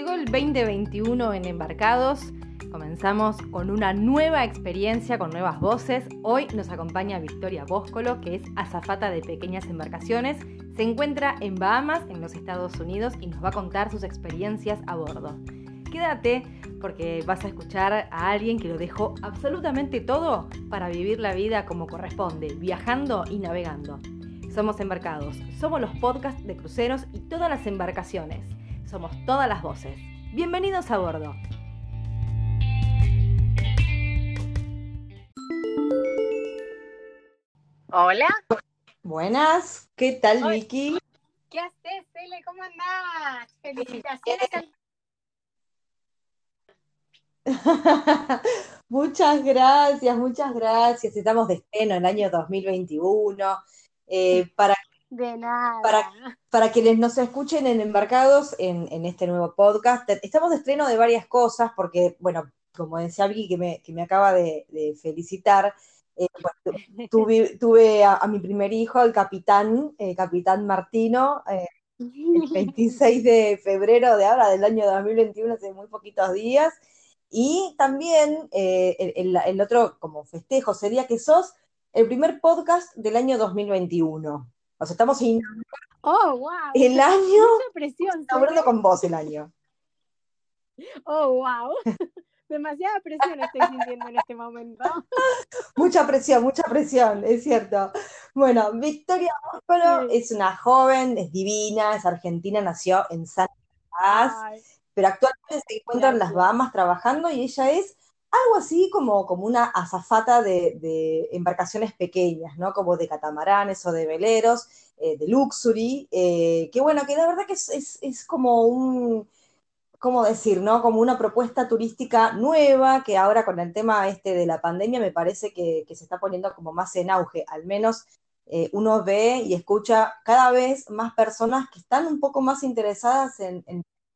Llegó el 2021 en Embarcados. Comenzamos con una nueva experiencia, con nuevas voces. Hoy nos acompaña Victoria Bóscolo, que es azafata de pequeñas embarcaciones. Se encuentra en Bahamas, en los Estados Unidos, y nos va a contar sus experiencias a bordo. Quédate porque vas a escuchar a alguien que lo dejó absolutamente todo para vivir la vida como corresponde, viajando y navegando. Somos Embarcados, somos los podcasts de cruceros y todas las embarcaciones. Somos todas las voces. Bienvenidos a bordo. Hola. Buenas, ¿qué tal Vicky? ¿Qué haces, Cele? ¿Cómo andás? Felicitaciones. muchas gracias, muchas gracias. Estamos de estreno en el año 2021. Eh, para de nada. Para, para quienes nos escuchen en Embarcados en, este nuevo podcast, estamos de estreno de varias cosas, porque, bueno, como decía Vicky, que me, que me acaba de, felicitar, eh, tuve, a, mi primer hijo, el capitán, capitán Martino, eh, el 26 de febrero de ahora, del año 2021, hace muy poquitos días. Y también eh, el, el, otro como festejo sería que sos el primer podcast del año 2021. O sea, estamos oh, wow. el año. Mucha presión. hablando con vos el año. Oh, wow. Demasiada presión estoy sintiendo en este momento. mucha presión, mucha presión, es cierto. Bueno, Victoria Óscolo es una joven, es divina, es argentina, nació en San Paz, pero actualmente se encuentra en las Bahamas trabajando y ella es algo así como, como una azafata de, embarcaciones pequeñas, ¿no? Como de catamaranes o de veleros, eh, de luxury, eh, que bueno, que la verdad que es, como un, ¿cómo decir, no? Como una propuesta turística nueva, que ahora con el tema este de la pandemia me parece que, se está poniendo como más en auge, al menos eh, uno ve y escucha cada vez más personas que están un poco más interesadas en,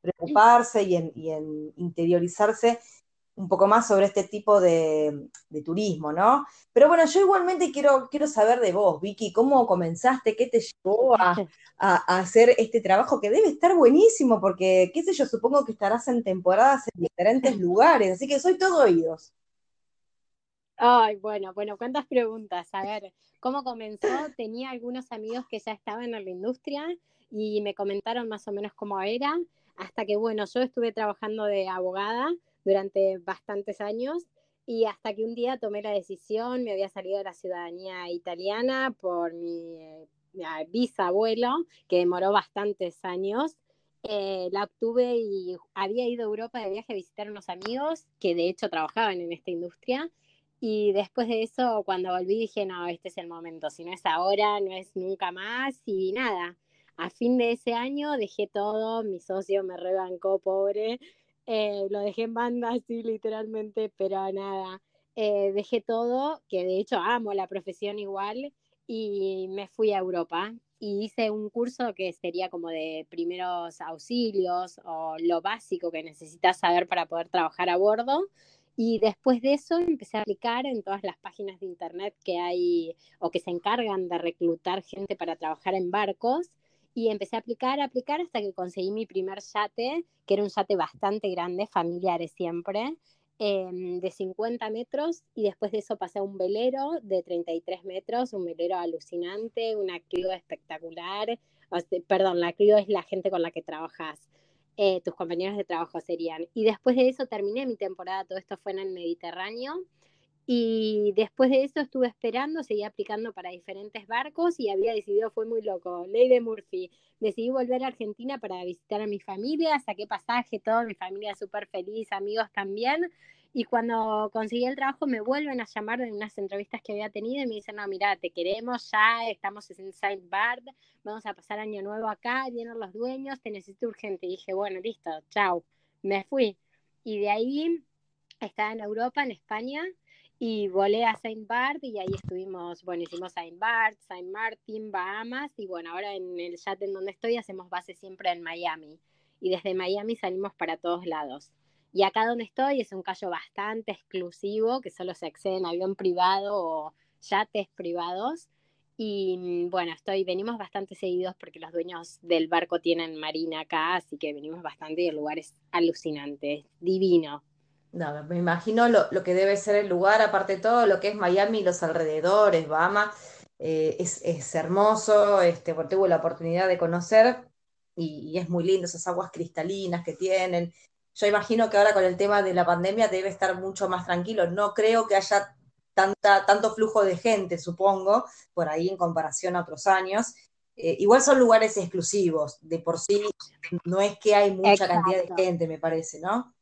preocuparse y en interiorizarse un poco más sobre este tipo de, turismo, ¿no? Pero bueno, yo igualmente quiero, quiero saber de vos, Vicky, ¿cómo comenzaste? ¿Qué te llevó a, hacer este trabajo que debe estar buenísimo? Porque, qué sé yo, supongo que estarás en temporadas en diferentes lugares, así que soy todo oídos. Ay, bueno, bueno, ¿cuántas preguntas? A ver, ¿cómo comenzó? Tenía algunos amigos que ya estaban en la industria y me comentaron más o menos cómo era, hasta que, bueno, yo estuve trabajando de abogada durante bastantes años y hasta que un día tomé la decisión, me había salido de la ciudadanía italiana por mi, eh, bisabuelo, que demoró bastantes años. Eh, la obtuve y había ido a Europa de viaje a visitar unos amigos que de hecho trabajaban en esta industria. Y después de eso, cuando volví, dije, no, este es el momento, si no es ahora, no es nunca más. Y nada, a fin de ese año dejé todo, mi socio me rebancó, pobre, eh, lo dejé en banda así literalmente, pero nada, eh, dejé todo, que de hecho amo la profesión igual, y me fui a Europa y hice un curso que sería como de primeros auxilios o lo básico que necesitas saber para poder trabajar a bordo. Y después de eso empecé a aplicar en todas las páginas de internet que hay o que se encargan de reclutar gente para trabajar en barcos y empecé a aplicar, a aplicar hasta que conseguí mi primer yate, que era un yate bastante grande, familiares siempre, em, de 50 metros y después de eso pasé a un velero de 33 metros, un velero alucinante, una crew espectacular, perdón, la crew es la gente con la que trabajas. Eh, tus compañeros de trabajo serían. Y después de eso terminé mi temporada, todo esto fue en el Mediterráneo, y después de eso estuve esperando, seguí aplicando para diferentes barcos y había decidido, fue muy loco, ley de Murphy, decidí volver a Argentina para visitar a mi familia, saqué pasaje, todo, mi familia súper feliz, amigos también. Y cuando conseguí el trabajo me vuelven a llamar de unas entrevistas que había tenido y me dicen, no, mira, te queremos ya, estamos en Saint Bard, vamos a pasar año nuevo acá, vienen los dueños, te necesito urgente. Y dije, bueno, listo, chao, me fui. Y de ahí estaba en Europa, en España, y volé a Saint Bart y ahí estuvimos, bueno, hicimos Saint Bart, Saint Martin, Bahamas y bueno, ahora en el chat en donde estoy hacemos base siempre en Miami y desde Miami salimos para todos lados. Y acá donde estoy es un callo bastante exclusivo que solo se accede en avión privado o yates privados Y mm, bueno, estoy, venimos bastante seguidos porque los dueños del barco tienen marina acá, así que venimos bastante y el lugar es alucinante, divino. No, me imagino lo, que debe ser el lugar, aparte de todo lo que es Miami y los alrededores, Bahamas, eh, es, hermoso, este, porque tuve la oportunidad de conocer y, y, es muy lindo esas aguas cristalinas que tienen. Yo imagino que ahora con el tema de la pandemia debe estar mucho más tranquilo. No creo que haya tanta, tanto flujo de gente, supongo, por ahí en comparación a otros años. Eh, igual son lugares exclusivos, de por sí no es que hay mucha cantidad de gente, me parece, ¿no?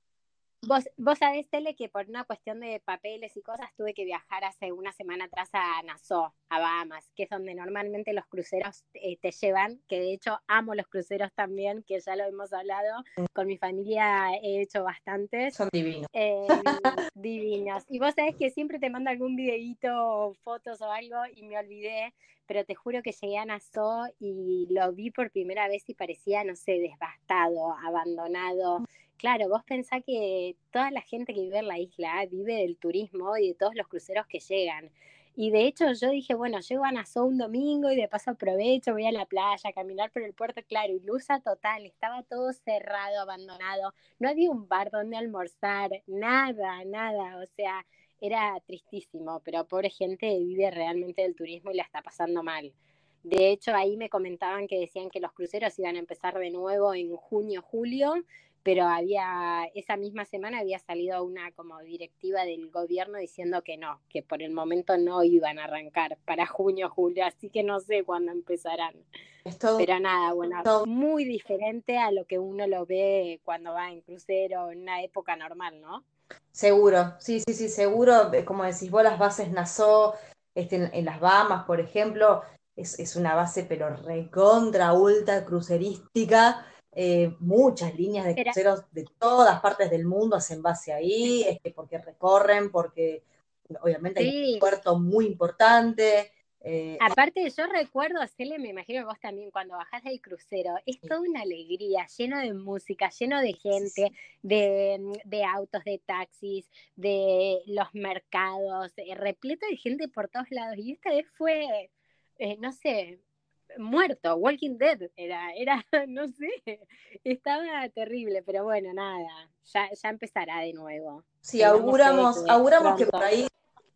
Vos, vos sabés, Tele, que por una cuestión de papeles y cosas tuve que viajar hace una semana atrás a Nassau, a Bahamas, que es donde normalmente los cruceros eh, te llevan, que de hecho amo los cruceros también, que ya lo hemos hablado, con mi familia he hecho bastantes. Son divinos. Eh, divinos. Y vos sabés que siempre te mando algún videíto, fotos o algo, y me olvidé, pero te juro que llegué a Nassau y lo vi por primera vez y parecía, no sé, devastado, abandonado Claro, vos pensás que toda la gente que vive en la isla vive del turismo y de todos los cruceros que llegan. Y de hecho yo dije, bueno, llego a Nassau un domingo y de paso aprovecho, voy a la playa, a caminar por el puerto, claro, ilusa total, estaba todo cerrado, abandonado, no había un bar donde almorzar, nada, nada, o sea, era tristísimo, pero pobre gente vive realmente del turismo y la está pasando mal. De hecho, ahí me comentaban que decían que los cruceros iban a empezar de nuevo en junio, julio, pero había, esa misma semana había salido una como directiva del gobierno diciendo que no, que por el momento no iban a arrancar para junio, julio, así que no sé cuándo empezarán. pero nada, bueno, muy diferente a lo que uno lo ve cuando va en crucero en una época normal, ¿no? Seguro, sí, sí, sí, seguro, como decís vos, las bases Nassau, este, en, las Bahamas, por ejemplo, es, es una base pero recontra, ultra crucerística, eh, muchas líneas de cruceros de todas partes del mundo hacen base ahí, este, porque recorren, porque obviamente hay un puerto muy importante. Eh, Aparte, yo recuerdo, Cele, me imagino vos también, cuando bajás del crucero, es toda una alegría, lleno de música, lleno de gente, de, de, autos, de taxis, de los mercados, eh, repleto de gente por todos lados. Y esta vez fue, no sé, muerto, Walking Dead, era, era, no sé, estaba terrible, pero bueno, nada, ya, ya empezará de nuevo. Sí, auguramos, auguramos que por ahí,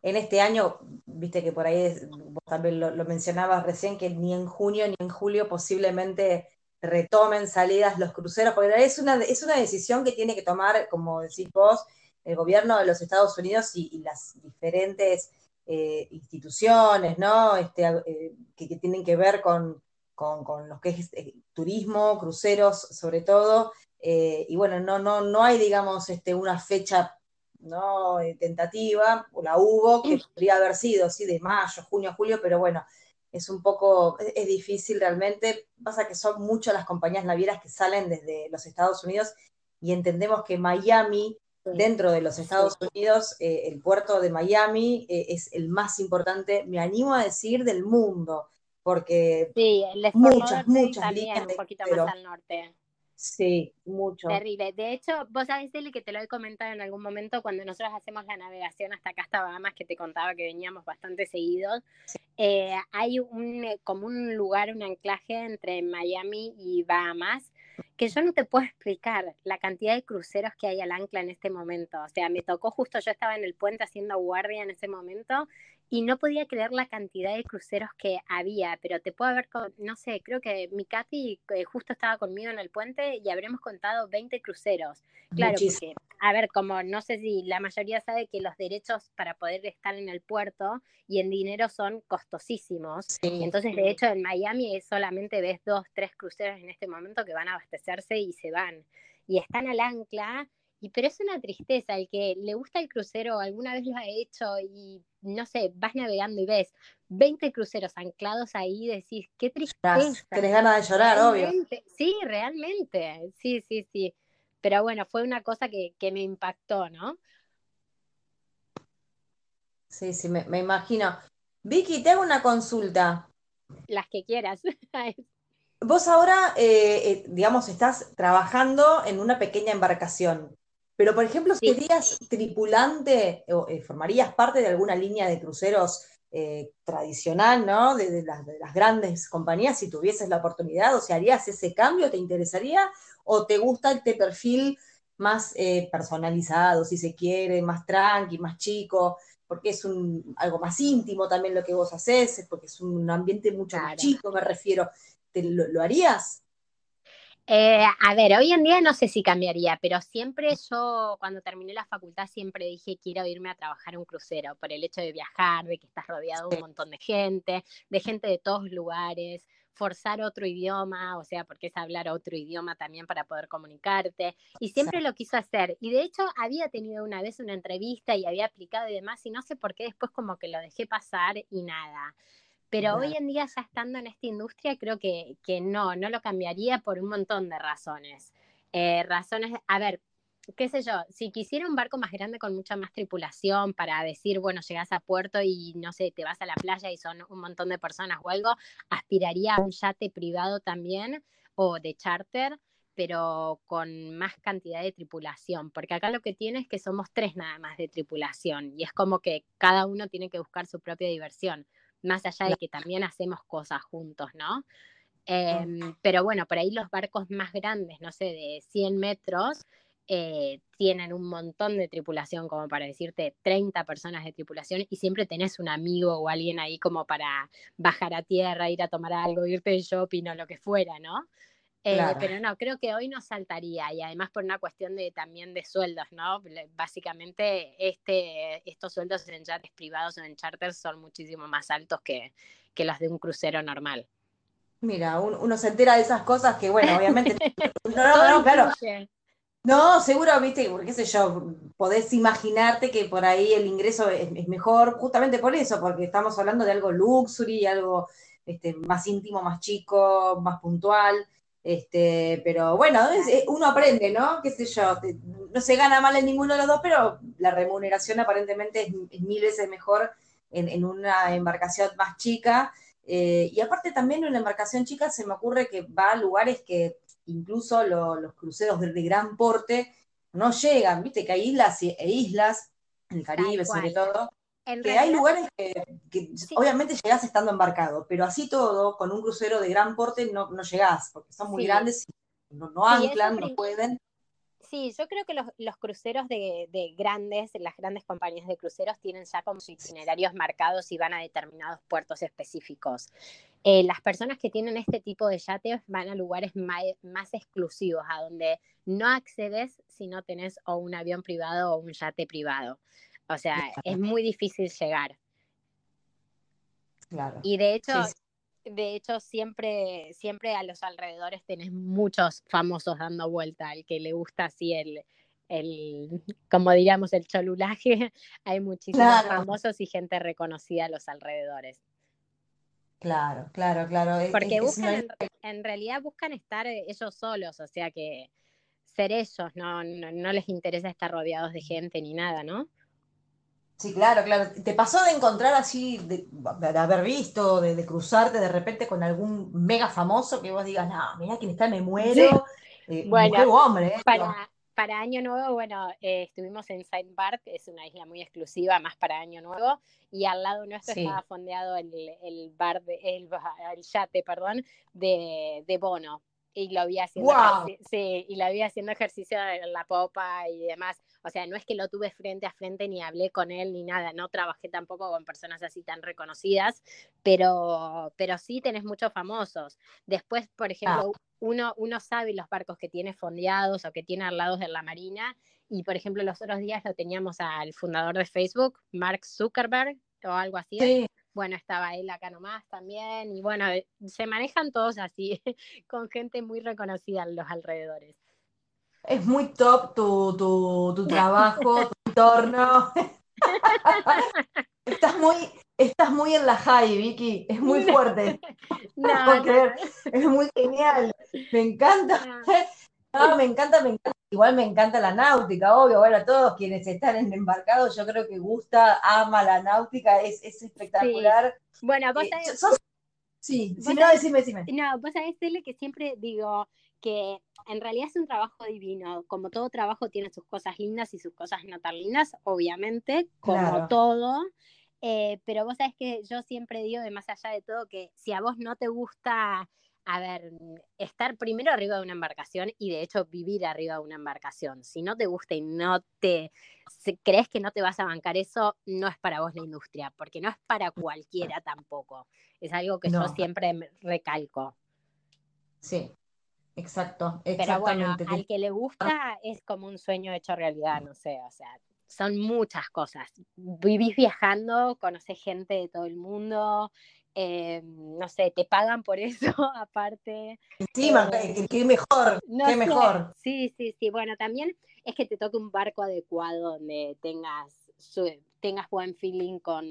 en este año, viste que por ahí, vos también lo, mencionabas recién, que ni en junio ni en julio posiblemente retomen salidas los cruceros, porque es una, es una decisión que tiene que tomar, como decís vos, el gobierno de los Estados Unidos y las diferentes eh, instituciones, ¿no? Este, eh, que, tienen que ver con, con, lo que es eh, turismo, cruceros sobre todo, y bueno, no, no, no hay, digamos, este, una fecha ¿no? tentativa, o la hubo, que podría haber sido, sí, de mayo, junio, julio, pero bueno, es un poco, es, es difícil realmente, pasa que son muchas las compañías navieras que salen desde los Estados Unidos y entendemos que Miami dentro de los Estados Unidos, eh, el puerto de Miami eh, es el más importante, me animo a decir, del mundo, porque sí, muchas, muchas líneas un poquito más al norte. Sí, mucho. Terrible. De hecho, vos sabés, Eli, que te lo he comentado en algún momento cuando nosotros hacemos la navegación hasta acá, hasta Bahamas, que te contaba que veníamos bastante seguidos. Eh, hay un, como un lugar, un anclaje entre Miami y Bahamas, que yo no te puedo explicar la cantidad de cruceros que hay al ancla en este momento. O sea, me tocó justo, yo estaba en el puente haciendo guardia en ese momento y no podía creer la cantidad de cruceros que había, pero te puedo haber, no sé, creo que mi Katy eh, justo estaba conmigo en el puente y habremos contado 20 cruceros. Claro, porque, a ver, como no sé si la mayoría sabe que los derechos para poder estar en el puerto y en dinero son costosísimos. Entonces, de hecho, en Miami solamente ves dos, tres cruceros en este momento que van a y se van. Y están al ancla y pero es una tristeza, el que le gusta el crucero, alguna vez lo ha hecho y no sé, vas navegando y ves 20 cruceros anclados ahí decís, qué tristeza. Tenés ganas de llorar, obvio. Sí, realmente, sí, sí, sí. Pero bueno, fue una cosa que, me impactó, ¿no? Sí, sí, me, imagino. Vicky, te hago una consulta. Las que quieras. Vos ahora, eh, eh, digamos, estás trabajando en una pequeña embarcación. Pero, por ejemplo, ¿serías tripulante o eh, formarías parte de alguna línea de cruceros tradicional, ¿no? De, las, grandes compañías, si tuvieses la oportunidad, o sea, ¿harías ese cambio? ¿Te interesaría? ¿O te gusta este perfil más personalizado, si se quiere, más tranqui, más chico? Porque es un, algo más íntimo también lo que vos haces, porque es un ambiente mucho más chico, me refiero. ¿Te, lo harías? Eh, a ver, hoy en día no sé si cambiaría, pero siempre yo, cuando terminé la facultad, siempre dije quiero irme a trabajar un crucero por el hecho de viajar, de que estás rodeado de un montón de gente, de gente de todos lugares, forzar otro idioma, o sea, porque es hablar otro idioma también para poder comunicarte. Y siempre lo quiso hacer. Y de hecho, había tenido una vez una entrevista y había aplicado y demás, y no sé por qué después como que lo dejé pasar y nada. Pero hoy en día, ya estando en esta industria, creo que, que no, no lo cambiaría por un montón de razones. Eh, razones, a ver, qué sé yo, si quisiera un barco más grande con mucha más tripulación para decir, bueno, llegas a puerto y no sé, te vas a la playa y son un montón de personas o algo, aspiraría a un yate privado también o de charter, pero con más cantidad de tripulación, porque acá lo que tiene es que somos tres nada más de tripulación y es como que cada uno tiene que buscar su propia diversión más allá de que también hacemos cosas juntos, ¿no? Em, pero bueno, por ahí los barcos más grandes, no sé, de 100 metros, eh, tienen un montón de tripulación, como para decirte 30 personas de tripulación, y siempre tenés un amigo o alguien ahí como para bajar a tierra, ir a tomar algo, irte de shopping o lo que fuera, ¿no? Eh, pero no, creo que hoy no saltaría y además por una cuestión de también de sueldos, ¿no? Básicamente este, estos sueldos en yates privados o en charters son muchísimo más altos que, que los de un crucero normal. Mira, uno se entera de esas cosas que, bueno, obviamente. no, no, no, claro. No, seguro, viste, qué sé yo, podés imaginarte que por ahí el ingreso es, mejor, justamente por eso, porque estamos hablando de algo luxury, algo este, más íntimo, más chico, más puntual. Este, pero bueno, uno aprende, ¿no? Qué sé yo, no se gana mal en ninguno de los dos, pero la remuneración aparentemente es, mil veces mejor en, una embarcación más chica. Eh, y aparte también una embarcación chica se me ocurre que va a lugares que incluso los cruceros de, gran porte no llegan, viste que hay islas e islas, en el Caribe sobre todo, que hay lugares que, obviamente llegás estando embarcado, pero así todo, con un crucero de gran porte no, no llegás, porque son muy grandes y no, anclan, no pueden. Sí, yo creo que los, cruceros de, grandes, las grandes compañías de cruceros tienen ya como sus itinerarios marcados y van a determinados puertos específicos. Eh, las personas que tienen este tipo de yates van a lugares más, más, exclusivos, a donde no accedes si no tenés o un avión privado o un yate privado. O sea, es muy difícil llegar. Claro. Y de hecho, de hecho, siempre, siempre a los alrededores tenés muchos famosos dando vuelta. Al que le gusta así el, el como diríamos, el cholulaje, hay muchísimos famosos y gente reconocida a los alrededores. Claro, claro, claro. Porque buscan, en, realidad buscan estar ellos solos, o sea que ser ellos, no, no les interesa estar rodeados de gente ni nada, ¿no? Sí, claro, claro. ¿Te pasó de encontrar así, de, haber visto, de, cruzarte de repente con algún mega famoso que vos digas, no, mira quién está, me muero? Eh, bueno, hombre, eh, para, para Año Nuevo, bueno, eh, estuvimos en Saint Bart, que es una isla muy exclusiva, más para Año Nuevo, y al lado nuestro estaba fondeado el, el bar, de, el, el yate, perdón, de, de Bono y lo vi haciendo sí, y lo vi haciendo ejercicio en la popa y demás. O sea, no es que lo tuve frente a frente ni hablé con él ni nada, no trabajé tampoco con personas así tan reconocidas, pero, pero sí tenés muchos famosos. Después, por ejemplo, ah. uno, uno sabe los barcos que tiene fondeados o que tiene al lado de la marina, y por ejemplo, los otros días lo teníamos al fundador de Facebook, Mark Zuckerberg, o algo así. Sí bueno, estaba él acá nomás también, y bueno, eh, se manejan todos así, con gente muy reconocida en los alrededores. Es muy top tu, tu, tu trabajo, tu entorno. estás muy, estás muy en la high, Vicky, es muy fuerte. No, Es muy genial. Me encanta. me encanta, me encanta. Igual me encanta la náutica, obvio. Bueno, todos quienes están en embarcados, yo creo que gusta, ama la náutica, es, espectacular. Bueno, vos eh, sabés. Sí, sí, no, decime, decime. No, vos sabés, Tele, que siempre digo que en realidad es un trabajo divino. Como todo trabajo tiene sus cosas lindas y sus cosas no tan lindas, obviamente, como todo. Eh, pero vos sabés que yo siempre digo, de más allá de todo, que si a vos no te gusta, a ver, estar primero arriba de una embarcación y de hecho vivir arriba de una embarcación, si no te gusta y no te crees que no te vas a bancar eso, no es para vos la industria, porque no es para cualquiera tampoco. Es algo que yo siempre recalco. Sí, exacto. Pero bueno, al que le gusta es como un sueño hecho realidad, no sé, o sea, son muchas cosas. Vivís viajando, conoces gente de todo el mundo, eh, no sé, te pagan por eso aparte. Encima, eh, qué mejor, qué mejor. Sí, sí, sí. Bueno, también es que te toque un barco adecuado donde tengas, tengas buen feeling con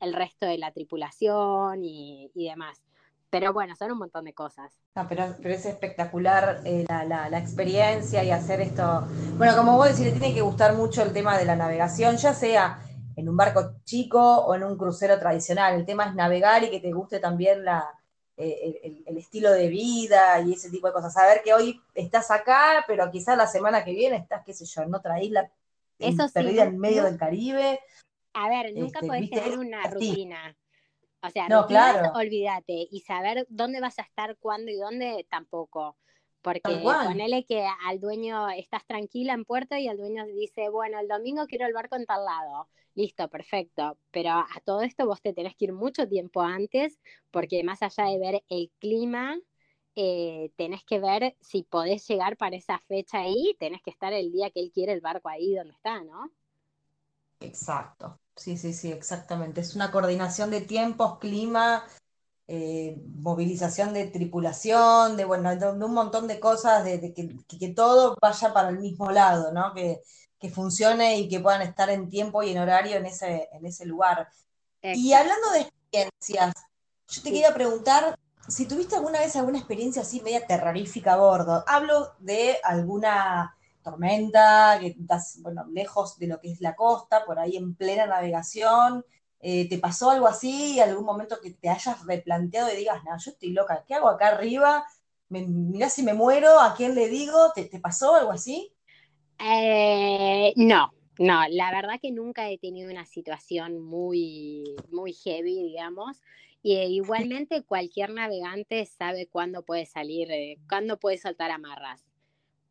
el resto de la tripulación y demás. Pero bueno, son un montón de cosas. pero, pero es espectacular eh, la, experiencia y hacer esto. Bueno, como vos decís, le tiene que gustar mucho el tema de la navegación, ya sea en un barco chico o en un crucero tradicional. El tema es navegar y que te guste también la, eh, el, estilo de vida y ese tipo de cosas. Saber que hoy estás acá, pero quizás la semana que viene estás, qué sé yo, en otra isla perdida en medio del Caribe. A ver, nunca este, podés tener una rutina. O sea, no, claro. olvídate. Y saber dónde vas a estar, cuándo y dónde, tampoco. Porque ponele que al dueño estás tranquila en puerto y el dueño dice, bueno, el domingo quiero el barco en tal lado. Listo, perfecto. Pero a todo esto vos te tenés que ir mucho tiempo antes, porque más allá de ver el clima, eh, tenés que ver si podés llegar para esa fecha ahí, tenés que estar el día que él quiere el barco ahí donde está, ¿no? Exacto. Sí, sí, sí, exactamente. Es una coordinación de tiempos, clima, eh, movilización de tripulación, de bueno, de, un montón de cosas, de, que, todo vaya para el mismo lado, ¿no? Que, funcione y que puedan estar en tiempo y en horario en ese, en ese lugar. Y hablando de experiencias, yo te quería preguntar si tuviste alguna vez alguna experiencia así media terrorífica a bordo. Hablo de alguna tormenta, que estás, bueno, lejos de lo que es la costa, por ahí en plena navegación. Eh, ¿Te pasó algo así? ¿Algún momento que te hayas replanteado y digas, no, yo estoy loca, ¿qué hago acá arriba? Me, mirá si me muero, ¿a quién le digo? ¿Te, pasó algo así? Eh, no, no, la verdad que nunca he tenido una situación muy, muy heavy, digamos. Y eh, igualmente cualquier navegante sabe cuándo puede salir, cuándo puede soltar amarras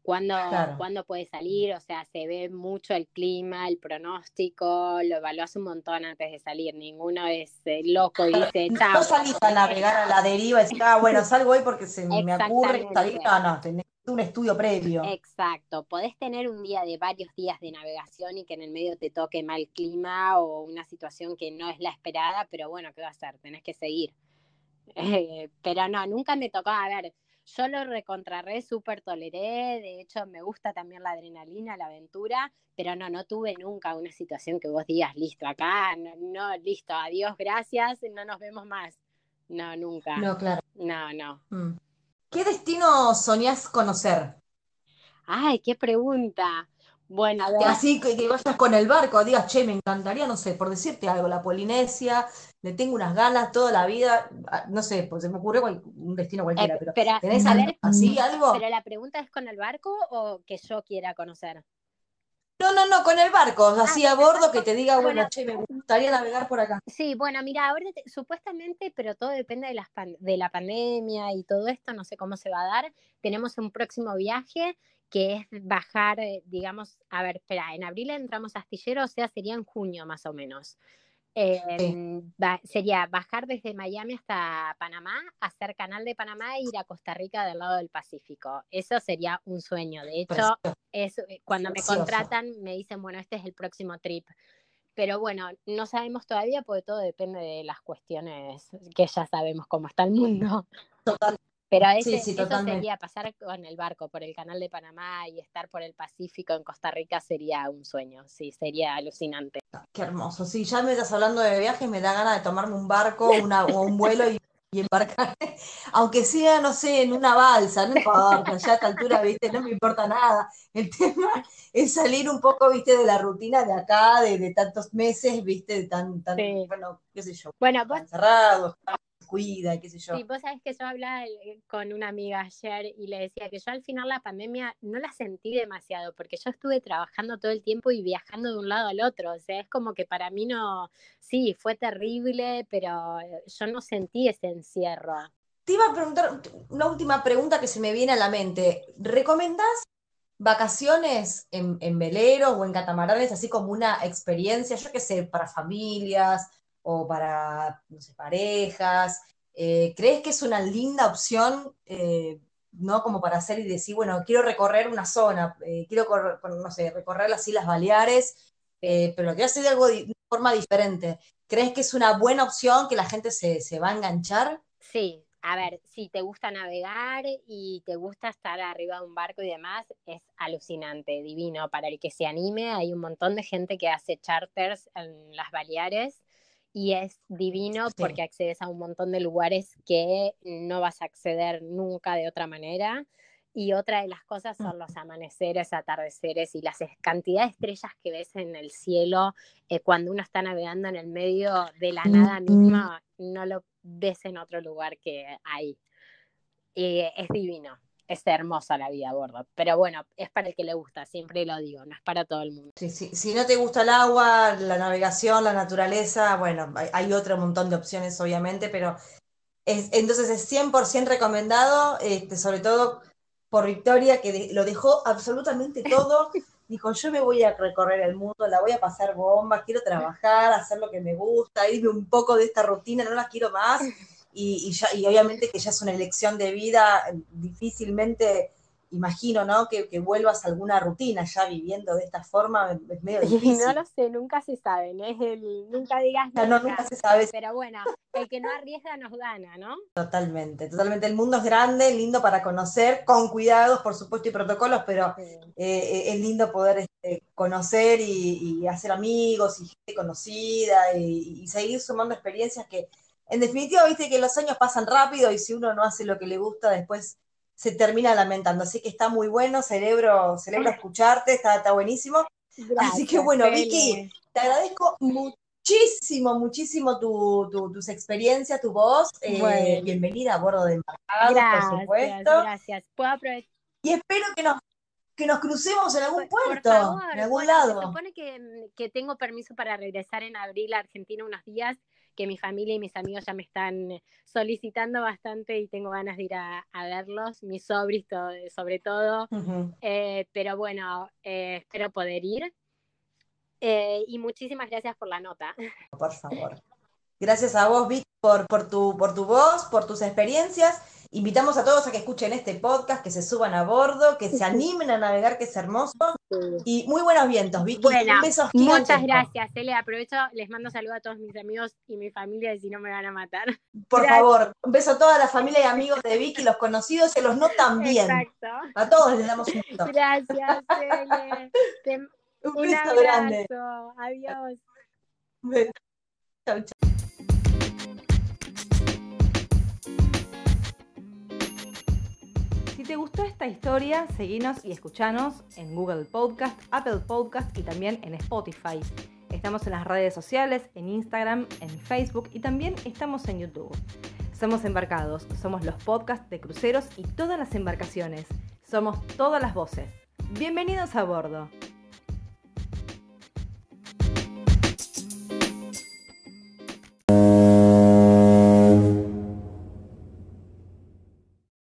cuándo, puede salir, o sea, se ve mucho el clima, el pronóstico, lo evalúas un montón antes de salir, ninguno es eh, loco y dice, chao. No salís a navegar a la deriva y decís, ah, bueno, salgo hoy porque se me ocurre salir, no, no, tenés un estudio previo. Exacto, podés tener un día de varios días de navegación y que en el medio te toque mal clima o una situación que no es la esperada, pero bueno, ¿qué va a hacer? Tenés que seguir. pero no, nunca me tocó, a ver, yo lo recontrarré, súper toleré, de hecho me gusta también la adrenalina, la aventura, pero no, no tuve nunca una situación que vos digas, listo, acá, no, listo, adiós, gracias, no nos vemos más. No, nunca. No, claro. No, no. Mm. ¿Qué destino soñás conocer? Ay, qué pregunta. Bueno, así que, que, vayas con el barco, digas, che, me encantaría, no sé, por decirte algo, la Polinesia, le tengo unas ganas toda la vida, ah, no sé, pues se me ocurre un destino cualquiera, eh, pero, ¿tenés así algo? Pero la pregunta es con el barco o que yo quiera conocer. No, no, no, con el barco, ah, así a bordo que te diga, bueno, che, me gustaría navegar por acá. Sí, bueno, mira, ahora supuestamente, pero todo depende de, las de la pandemia y todo esto, no sé cómo se va a dar. Tenemos un próximo viaje que es bajar, eh, digamos, a ver, espera, en abril entramos a Astillero, o sea, sería en junio más o menos. Em, sería bajar desde Miami hasta Panamá, hacer canal de Panamá e ir a Costa Rica del lado del Pacífico. Eso sería un sueño. De hecho, es, eh, cuando me contratan me dicen, bueno, este es el próximo trip. Pero bueno, no sabemos todavía porque todo depende de las cuestiones que ya sabemos cómo está el mundo. Pero ese, eso sería pasar con el barco por el canal de Panamá y estar por el Pacífico en Costa Rica sería un sueño, sí, sería alucinante. Qué hermoso, sí, ya me estás hablando de viajes, me da ganas de tomarme un barco una, o un vuelo y, embarcar, aunque sea, no sé, en una balsa, no importa, ya a esta altura, viste, no me importa nada. El tema es salir un poco, viste, de la rutina de acá, de, tantos meses, viste, de tan, tan bueno, qué sé yo, bueno, encerrados cuida y qué sé yo. Sí, vos sabés que yo hablaba eh, con una amiga ayer y le decía que yo al final la pandemia no la sentí demasiado porque yo estuve trabajando todo el tiempo y viajando de un lado al otro. O sea, es como que para mí no, sí, fue terrible, pero eh, yo no sentí ese encierro. Te iba a preguntar una última pregunta que se me viene a la mente. ¿Recomendás vacaciones en, en veleros o en catamaranes, así como una experiencia, yo qué sé, para familias o para, no sé, parejas? Eh, ¿Crees que es una linda opción, eh, no como para hacer y decir, bueno, quiero recorrer una zona, eh, quiero, no sé, recorrer las Islas Baleares, pero lo quiero hacer de algo de forma diferente? ¿Crees que es una buena opción que la gente se, se va a enganchar? Sí, a ver, si te gusta navegar y te gusta estar arriba de un barco y demás, es alucinante, divino. Para el que se anime, hay un montón de gente que hace charters en las Baleares y es divino porque accedes a un montón de lugares que no vas a acceder nunca de otra manera. Y otra de las cosas son los amaneceres, atardeceres y las cantidad de estrellas que ves en el cielo eh, cuando uno está navegando en el medio de la nada misma, no lo ves en otro lugar que hay. Y es divino, es hermosa la vida a bordo. Pero bueno, es para el que le gusta, siempre lo digo, no es para todo el mundo. Sí, sí. Si no te gusta el agua, la navegación, la naturaleza, bueno, hay, otro montón de opciones obviamente, pero es, entonces es 100% recomendado, este, sobre todo por Victoria, que lo dejó absolutamente todo. Dijo, yo me voy a recorrer el mundo, la voy a pasar bomba, quiero trabajar, hacer lo que me gusta, irme un poco de esta rutina, no la quiero más. Y, ya, y obviamente que ya es una elección de vida, difícilmente imagino, ¿no? Que, vuelvas a alguna rutina ya viviendo de esta forma, es medio difícil. No lo sé, nunca se sabe, ¿no? Es el, nunca digas nada. No, nunca se sabe. Pero bueno, el que no arriesga nos gana, ¿no? Totalmente, totalmente. El mundo es grande, lindo para conocer, con cuidados, por supuesto, y protocolos, pero eh, eh, es lindo poder este, conocer y, hacer amigos y gente conocida y, y seguir sumando experiencias que, en definitiva, viste que los años pasan rápido y si uno no hace lo que le gusta, después se termina lamentando. Así que está muy bueno, celebro, celebro escucharte, está, está buenísimo. Así que bueno, Vicky, te agradezco muchísimo, muchísimo tu, tus experiencias, tu voz. Eh, bienvenida a bordo de Embarcados, por supuesto. Gracias, puedo aprovechar. Y espero que nos, que nos crucemos en algún puerto, en algún lado. Se supone que, que tengo permiso para regresar en abril a Argentina unos días que mi familia y mis amigos ya me están solicitando bastante y tengo ganas de ir a, verlos, mis sobris sobre todo, eh, pero bueno, eh, espero poder ir. Eh, y muchísimas gracias por la nota. Por favor. Gracias a vos, Vic, por, por, tu, por tu voz, por tus experiencias Invitamos a todos a que escuchen este podcast, que se suban a bordo, que se animen a navegar, que es hermoso. Y muy buenos vientos, Vicky. Bueno, muchas gracias, Ele. Aprovecho, les mando saludos a todos mis amigos y mi familia, y si no me van a matar. Por favor, un beso a toda la familia y amigos de Vicky, los conocidos y los no también. Exacto. A todos les damos un beso. Gracias, Ele. un, beso grande. Adiós. Chau, chau. Si te gustó esta historia, seguinos y escuchanos en Google Podcast, Apple Podcast y también en Spotify. Estamos en las redes sociales, en Instagram, en Facebook y también estamos en YouTube. Somos embarcados, somos los podcasts de cruceros y todas las embarcaciones. Somos todas las voces. Bienvenidos a bordo.